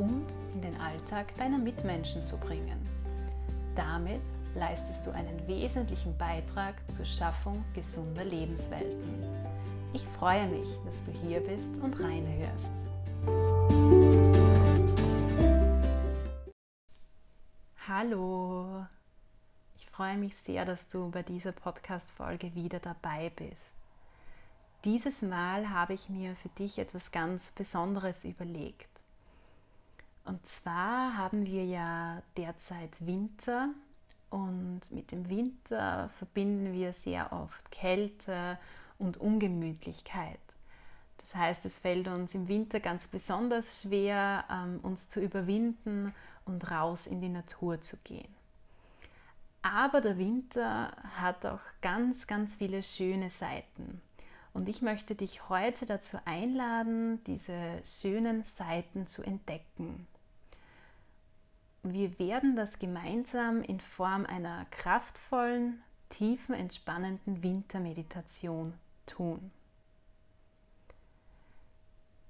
und in den Alltag deiner Mitmenschen zu bringen. Damit leistest du einen wesentlichen Beitrag zur Schaffung gesunder Lebenswelten. Ich freue mich, dass du hier bist und reinhörst. Hallo, ich freue mich sehr, dass du bei dieser Podcast-Folge wieder dabei bist. Dieses Mal habe ich mir für dich etwas ganz Besonderes überlegt. Und zwar haben wir ja derzeit Winter und mit dem Winter verbinden wir sehr oft Kälte und Ungemütlichkeit. Das heißt, es fällt uns im Winter ganz besonders schwer, ähm, uns zu überwinden und raus in die Natur zu gehen. Aber der Winter hat auch ganz, ganz viele schöne Seiten. Und ich möchte dich heute dazu einladen, diese schönen Seiten zu entdecken. Wir werden das gemeinsam in Form einer kraftvollen, tiefen, entspannenden Wintermeditation tun.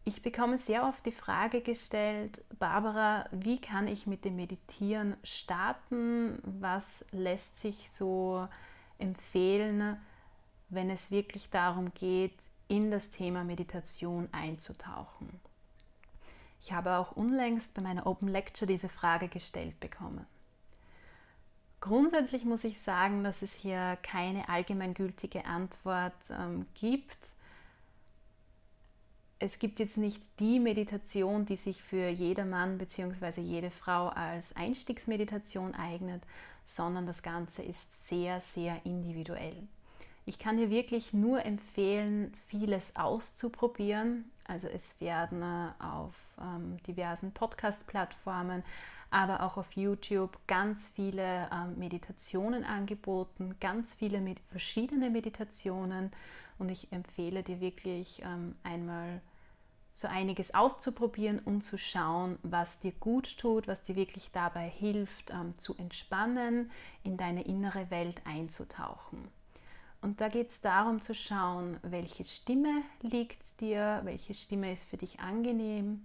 Ich bekomme sehr oft die Frage gestellt, Barbara, wie kann ich mit dem Meditieren starten? Was lässt sich so empfehlen, wenn es wirklich darum geht, in das Thema Meditation einzutauchen? Ich habe auch unlängst bei meiner Open Lecture diese Frage gestellt bekommen. Grundsätzlich muss ich sagen, dass es hier keine allgemeingültige Antwort ähm, gibt. Es gibt jetzt nicht die Meditation, die sich für jedermann bzw. jede Frau als Einstiegsmeditation eignet, sondern das Ganze ist sehr, sehr individuell. Ich kann hier wirklich nur empfehlen, vieles auszuprobieren. Also es werden äh, auf ähm, diversen Podcast-Plattformen, aber auch auf YouTube ganz viele ähm, Meditationen angeboten, ganz viele med verschiedene Meditationen. Und ich empfehle dir wirklich ähm, einmal so einiges auszuprobieren und zu schauen, was dir gut tut, was dir wirklich dabei hilft, ähm, zu entspannen, in deine innere Welt einzutauchen. Und da geht es darum zu schauen, welche Stimme liegt dir, welche Stimme ist für dich angenehm.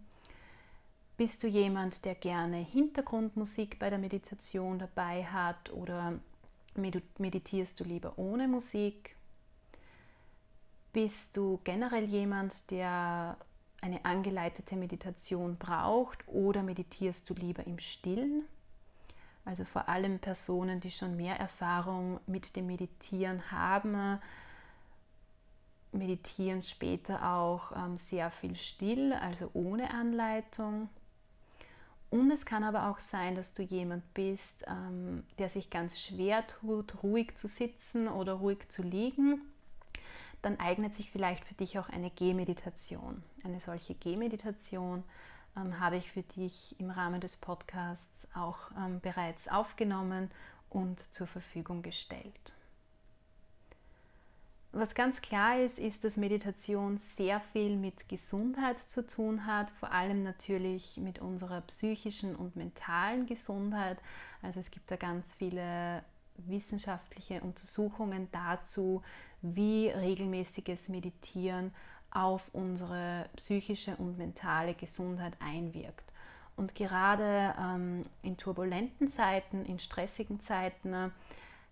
Bist du jemand, der gerne Hintergrundmusik bei der Meditation dabei hat oder meditierst du lieber ohne Musik? Bist du generell jemand, der eine angeleitete Meditation braucht oder meditierst du lieber im Stillen? Also vor allem Personen, die schon mehr Erfahrung mit dem Meditieren haben, meditieren später auch ähm, sehr viel still, also ohne Anleitung. Und es kann aber auch sein, dass du jemand bist, ähm, der sich ganz schwer tut, ruhig zu sitzen oder ruhig zu liegen. Dann eignet sich vielleicht für dich auch eine Gehmeditation. Eine solche Gehmeditation ähm, habe ich für dich im Rahmen des Podcasts auch ähm, bereits aufgenommen und zur Verfügung gestellt. Was ganz klar ist, ist, dass Meditation sehr viel mit Gesundheit zu tun hat, vor allem natürlich mit unserer psychischen und mentalen Gesundheit. Also es gibt da ganz viele wissenschaftliche Untersuchungen dazu, wie regelmäßiges Meditieren auf unsere psychische und mentale Gesundheit einwirkt. Und gerade ähm, in turbulenten Zeiten, in stressigen Zeiten, äh,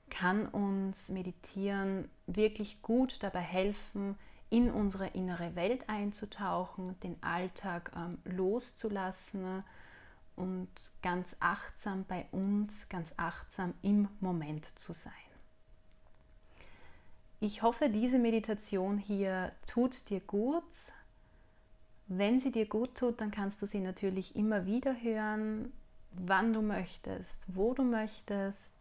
kann uns Meditieren wirklich gut dabei helfen, in unsere innere Welt einzutauchen, den Alltag ähm, loszulassen und ganz achtsam bei uns, ganz achtsam im Moment zu sein. Ich hoffe, diese Meditation hier tut dir gut. Wenn sie dir gut tut, dann kannst du sie natürlich immer wieder hören, wann du möchtest, wo du möchtest.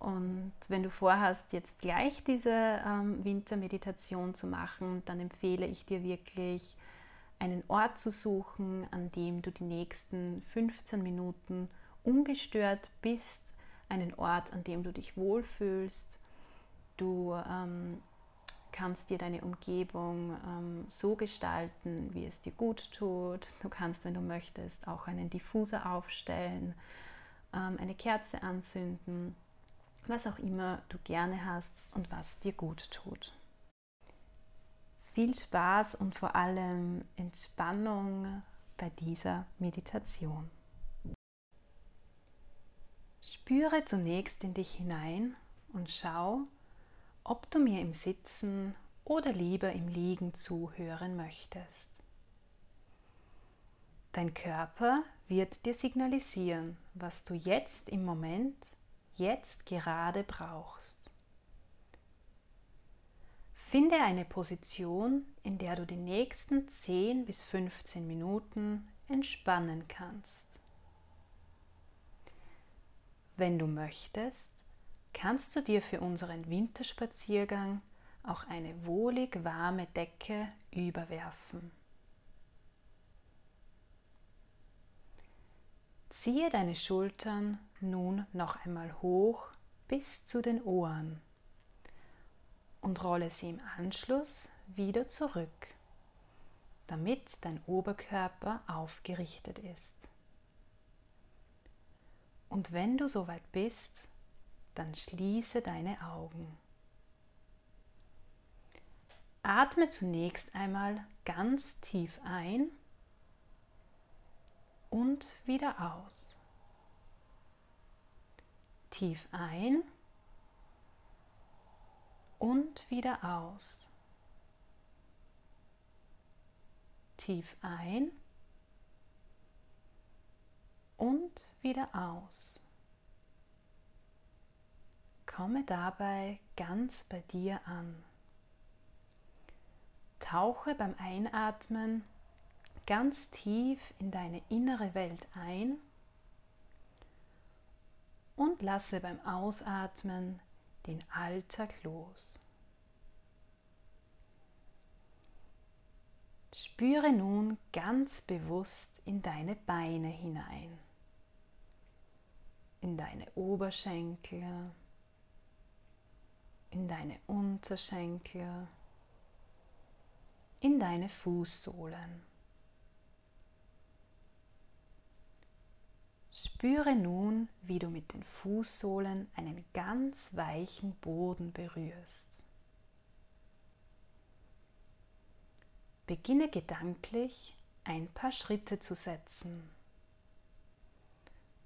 Und wenn du vorhast, jetzt gleich diese ähm, Wintermeditation zu machen, dann empfehle ich dir wirklich, einen Ort zu suchen, an dem du die nächsten 15 Minuten ungestört bist, einen Ort, an dem du dich wohlfühlst. Du ähm, kannst dir deine Umgebung ähm, so gestalten, wie es dir gut tut. Du kannst, wenn du möchtest, auch einen Diffuser aufstellen, ähm, eine Kerze anzünden, was auch immer du gerne hast und was dir gut tut. Viel Spaß und vor allem Entspannung bei dieser Meditation. Spüre zunächst in dich hinein und schau, ob du mir im Sitzen oder lieber im Liegen zuhören möchtest. Dein Körper wird dir signalisieren, was du jetzt im Moment, jetzt gerade brauchst. Finde eine Position, in der du die nächsten 10 bis 15 Minuten entspannen kannst. Wenn du möchtest, kannst du dir für unseren Winterspaziergang auch eine wohlig warme Decke überwerfen. Ziehe deine Schultern nun noch einmal hoch bis zu den Ohren und rolle sie im Anschluss wieder zurück, damit dein Oberkörper aufgerichtet ist. Und wenn du soweit bist, dann schließe deine Augen. Atme zunächst einmal ganz tief ein und wieder aus. Tief ein und wieder aus. Tief ein und wieder aus. Komme dabei ganz bei dir an. Tauche beim Einatmen ganz tief in deine innere Welt ein und lasse beim Ausatmen den Alltag los. Spüre nun ganz bewusst in deine Beine hinein, in deine Oberschenkel, in deine Unterschenkel, in deine Fußsohlen. Spüre nun, wie du mit den Fußsohlen einen ganz weichen Boden berührst. Beginne gedanklich ein paar Schritte zu setzen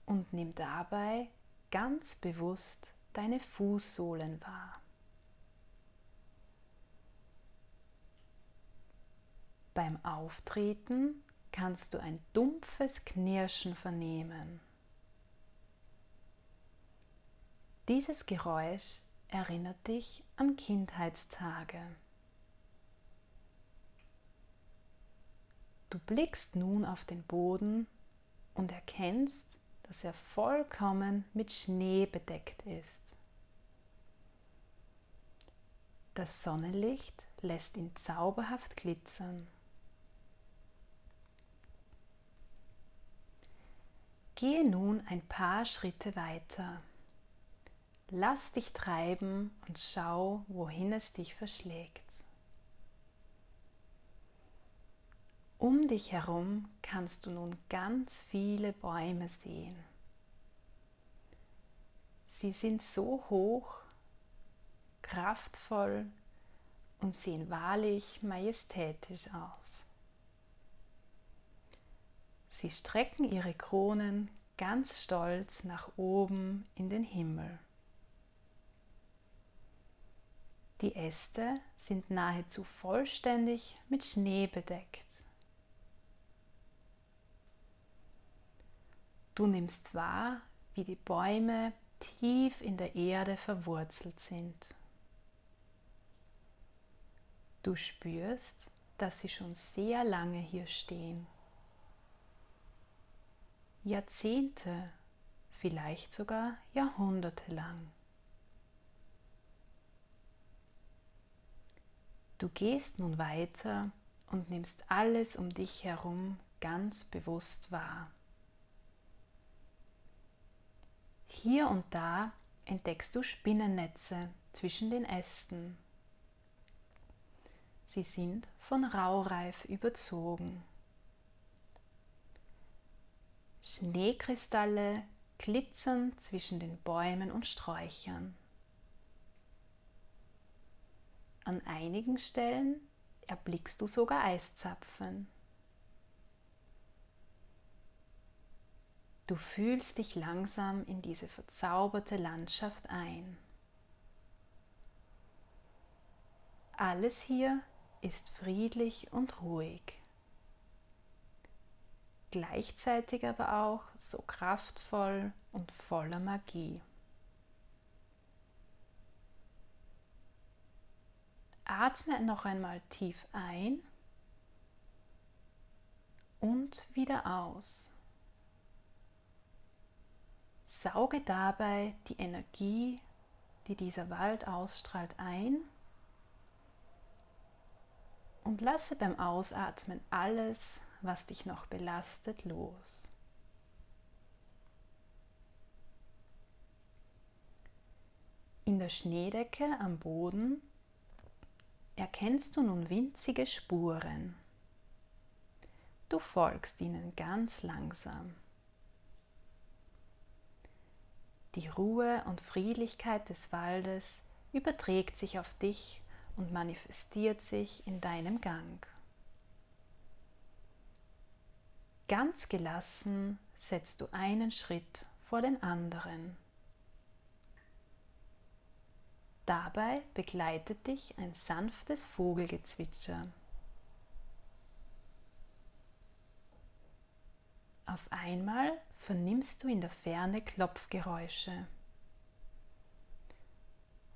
und nimm dabei ganz bewusst deine Fußsohlen wahr. Beim Auftreten kannst du ein dumpfes Knirschen vernehmen. Dieses Geräusch erinnert dich an Kindheitstage. Du blickst nun auf den Boden und erkennst, dass er vollkommen mit Schnee bedeckt ist. Das Sonnenlicht lässt ihn zauberhaft glitzern. Gehe nun ein paar Schritte weiter. Lass dich treiben und schau, wohin es dich verschlägt. Um dich herum kannst du nun ganz viele Bäume sehen. Sie sind so hoch, kraftvoll und sehen wahrlich majestätisch aus. Sie strecken ihre Kronen ganz stolz nach oben in den Himmel. Die Äste sind nahezu vollständig mit Schnee bedeckt. Du nimmst wahr, wie die Bäume tief in der Erde verwurzelt sind. Du spürst, dass sie schon sehr lange hier stehen. Jahrzehnte, vielleicht sogar Jahrhunderte lang. Du gehst nun weiter und nimmst alles um dich herum ganz bewusst wahr. Hier und da entdeckst du Spinnennetze zwischen den Ästen. Sie sind von Raureif überzogen. Schneekristalle glitzern zwischen den Bäumen und Sträuchern. An einigen Stellen erblickst du sogar Eiszapfen. Du fühlst dich langsam in diese verzauberte Landschaft ein. Alles hier ist friedlich und ruhig, gleichzeitig aber auch so kraftvoll und voller Magie. Atme noch einmal tief ein und wieder aus. Sauge dabei die Energie, die dieser Wald ausstrahlt, ein und lasse beim Ausatmen alles, was dich noch belastet, los. In der Schneedecke am Boden erkennst du nun winzige Spuren. Du folgst ihnen ganz langsam. Die Ruhe und Friedlichkeit des Waldes überträgt sich auf dich und manifestiert sich in deinem Gang. Ganz gelassen setzt du einen Schritt vor den anderen. Dabei begleitet dich ein sanftes Vogelgezwitscher. Auf einmal vernimmst du in der Ferne Klopfgeräusche.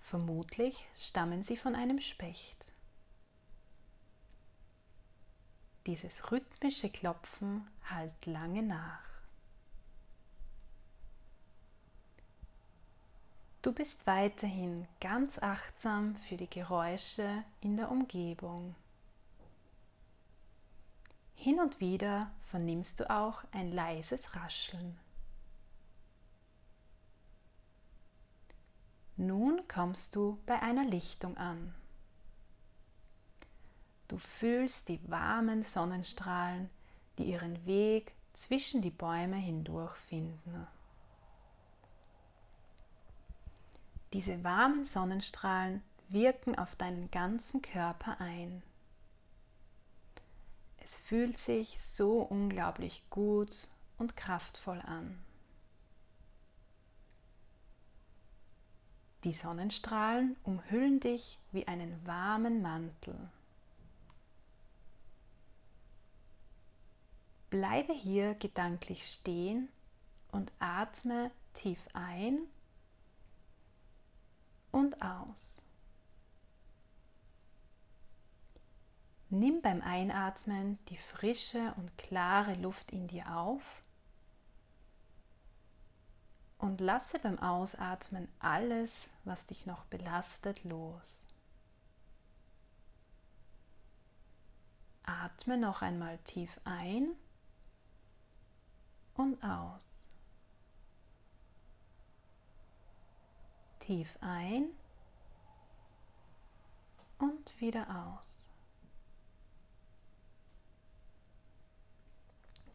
Vermutlich stammen sie von einem Specht. Dieses rhythmische Klopfen hallt lange nach. Du bist weiterhin ganz achtsam für die Geräusche in der Umgebung. Hin und wieder vernimmst du auch ein leises Rascheln. Nun kommst du bei einer Lichtung an. Du fühlst die warmen Sonnenstrahlen, die ihren Weg zwischen die Bäume hindurch finden. Diese warmen Sonnenstrahlen wirken auf deinen ganzen Körper ein. Es fühlt sich so unglaublich gut und kraftvoll an. Die Sonnenstrahlen umhüllen dich wie einen warmen Mantel. Bleibe hier gedanklich stehen und atme tief ein und aus. Nimm beim Einatmen die frische und klare Luft in dir auf und lasse beim Ausatmen alles, was dich noch belastet, los. Atme noch einmal tief ein und aus. Tief ein und wieder aus.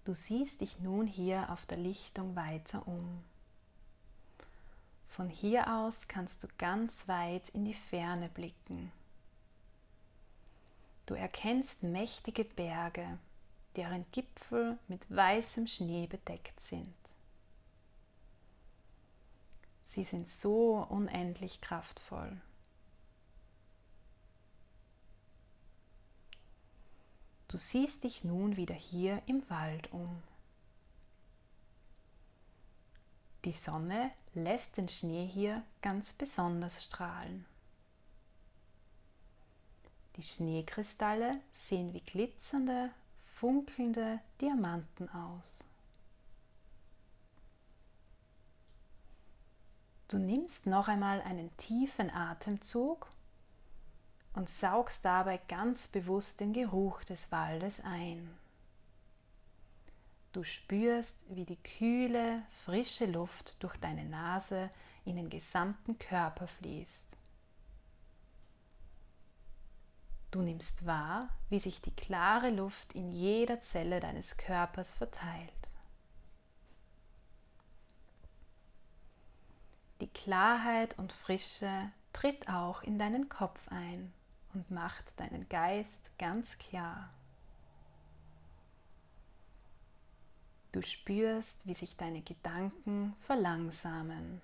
Du siehst dich nun hier auf der Lichtung weiter um. Von hier aus kannst du ganz weit in die Ferne blicken. Du erkennst mächtige Berge, deren Gipfel mit weißem Schnee bedeckt sind. Sie sind so unendlich kraftvoll. Du siehst dich nun wieder hier im Wald um. Die Sonne lässt den Schnee hier ganz besonders strahlen. Die Schneekristalle sehen wie glitzernde, funkelnde Diamanten aus. Du nimmst noch einmal einen tiefen Atemzug und saugst dabei ganz bewusst den Geruch des Waldes ein. Du spürst, wie die kühle, frische Luft durch deine Nase in den gesamten Körper fließt. Du nimmst wahr, wie sich die klare Luft in jeder Zelle deines Körpers verteilt. Die Klarheit und Frische tritt auch in deinen Kopf ein und macht deinen Geist ganz klar. Du spürst, wie sich deine Gedanken verlangsamen.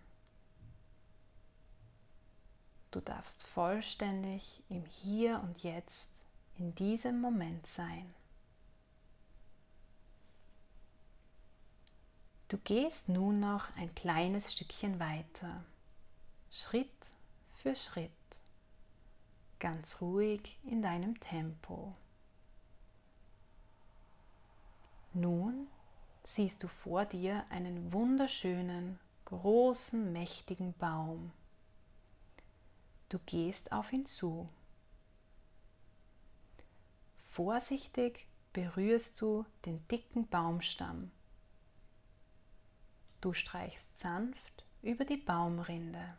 Du darfst vollständig im Hier und Jetzt in diesem Moment sein. Du gehst nun noch ein kleines Stückchen weiter, Schritt für Schritt, ganz ruhig in deinem Tempo. Nun siehst du vor dir einen wunderschönen, großen, mächtigen Baum. Du gehst auf ihn zu. Vorsichtig berührst du den dicken Baumstamm. Du streichst sanft über die Baumrinde.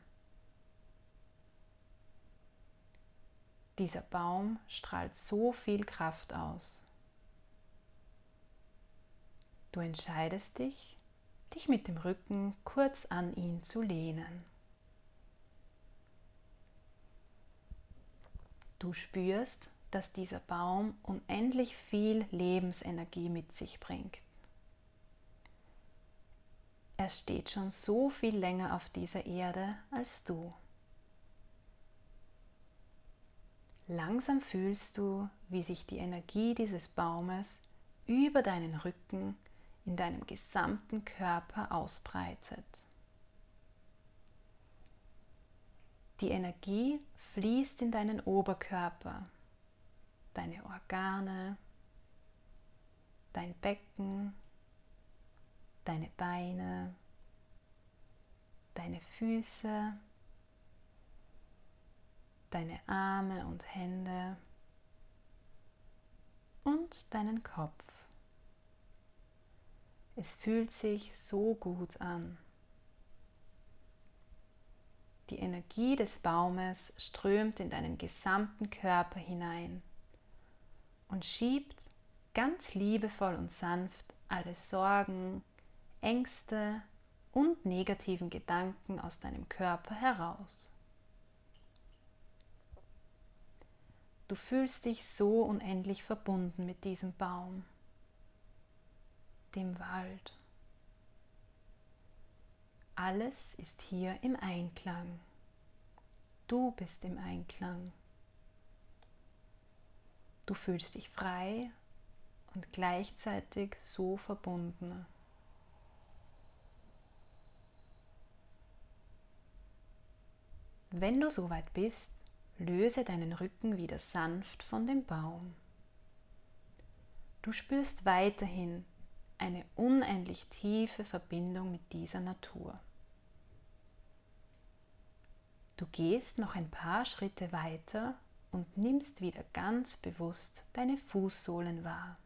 Dieser Baum strahlt so viel Kraft aus. Du entscheidest dich, dich mit dem Rücken kurz an ihn zu lehnen. Du spürst, dass dieser Baum unendlich viel Lebensenergie mit sich bringt. Er steht schon so viel länger auf dieser Erde als du. Langsam fühlst du, wie sich die Energie dieses Baumes über deinen Rücken in deinem gesamten Körper ausbreitet. Die Energie fließt in deinen Oberkörper, deine Organe, dein Becken, deine Beine, deine Füße, deine Arme und Hände und deinen Kopf. Es fühlt sich so gut an. Die Energie des Baumes strömt in deinen gesamten Körper hinein und schiebt ganz liebevoll und sanft alle Sorgen, Ängste und negativen Gedanken aus deinem Körper heraus. Du fühlst dich so unendlich verbunden mit diesem Baum dem Wald. Alles ist hier im Einklang. Du bist im Einklang. Du fühlst dich frei und gleichzeitig so verbunden. Wenn du soweit bist, löse deinen Rücken wieder sanft von dem Baum. Du spürst weiterhin eine unendlich tiefe Verbindung mit dieser Natur. Du gehst noch ein paar Schritte weiter und nimmst wieder ganz bewusst deine Fußsohlen wahr.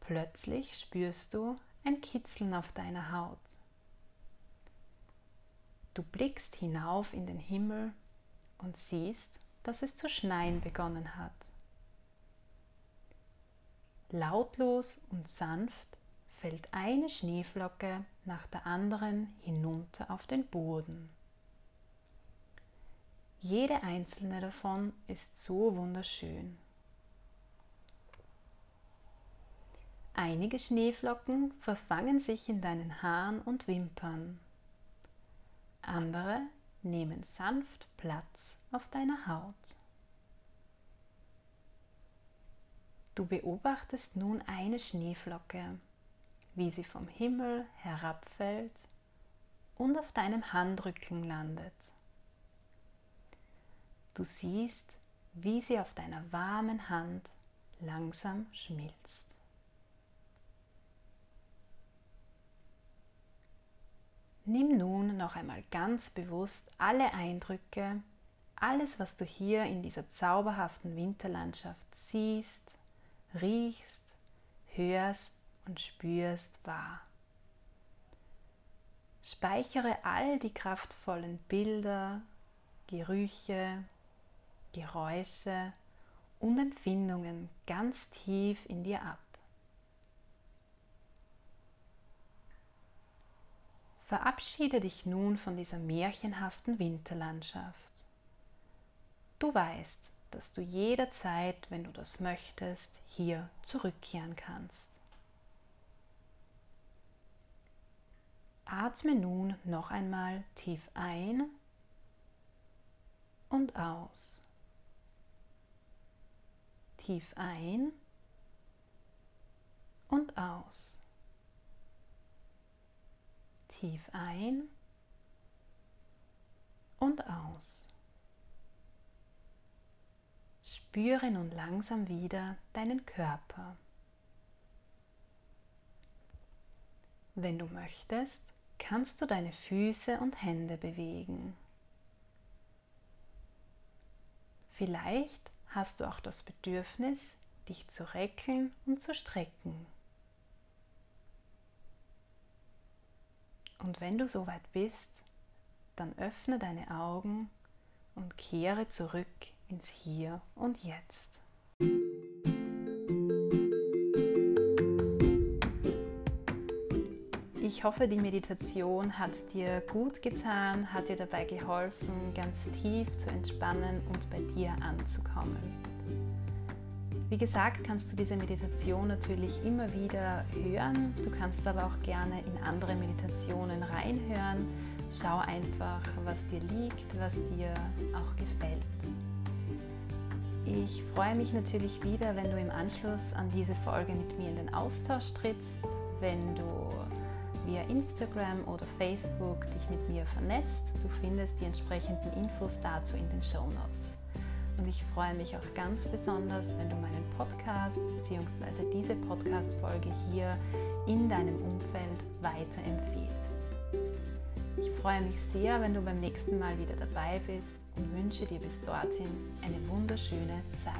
Plötzlich spürst du ein Kitzeln auf deiner Haut. Du blickst hinauf in den Himmel und siehst, dass es zu schneien begonnen hat. Lautlos und sanft fällt eine Schneeflocke nach der anderen hinunter auf den Boden. Jede einzelne davon ist so wunderschön. Einige Schneeflocken verfangen sich in deinen Haaren und Wimpern. Andere nehmen sanft Platz auf deiner Haut. Du beobachtest nun eine Schneeflocke, wie sie vom Himmel herabfällt und auf deinem Handrücken landet. Du siehst, wie sie auf deiner warmen Hand langsam schmilzt. Nimm nun noch einmal ganz bewusst alle Eindrücke, alles, was du hier in dieser zauberhaften Winterlandschaft siehst, riechst, hörst und spürst, wahr. Speichere all die kraftvollen Bilder, Gerüche, Geräusche und Empfindungen ganz tief in dir ab. Verabschiede dich nun von dieser märchenhaften Winterlandschaft. Du weißt, dass du jederzeit, wenn du das möchtest, hier zurückkehren kannst. Atme nun noch einmal tief ein und aus. Tief ein und aus. Tief ein und aus. Spüre nun langsam wieder deinen Körper. Wenn du möchtest, kannst du deine Füße und Hände bewegen. Vielleicht hast du auch das Bedürfnis, dich zu recken und zu strecken. Und wenn du soweit bist, dann öffne deine Augen und kehre zurück ins Hier und Jetzt. Ich hoffe, die Meditation hat dir gut getan, hat dir dabei geholfen, ganz tief zu entspannen und bei dir anzukommen. Wie gesagt, kannst du diese Meditation natürlich immer wieder hören. Du kannst aber auch gerne in andere Meditationen reinhören. Schau einfach, was dir liegt, was dir auch gefällt. Ich freue mich natürlich wieder, wenn du im Anschluss an diese Folge mit mir in den Austausch trittst, wenn du via Instagram oder Facebook dich mit mir vernetzt. Du findest die entsprechenden Infos dazu in den Show Notes. Und ich freue mich auch ganz besonders, wenn du meinen Podcast bzw. diese Podcast-Folge hier in deinem Umfeld weiterempfehlst. Ich freue mich sehr, wenn du beim nächsten Mal wieder dabei bist und wünsche dir bis dorthin eine wunderschöne Zeit.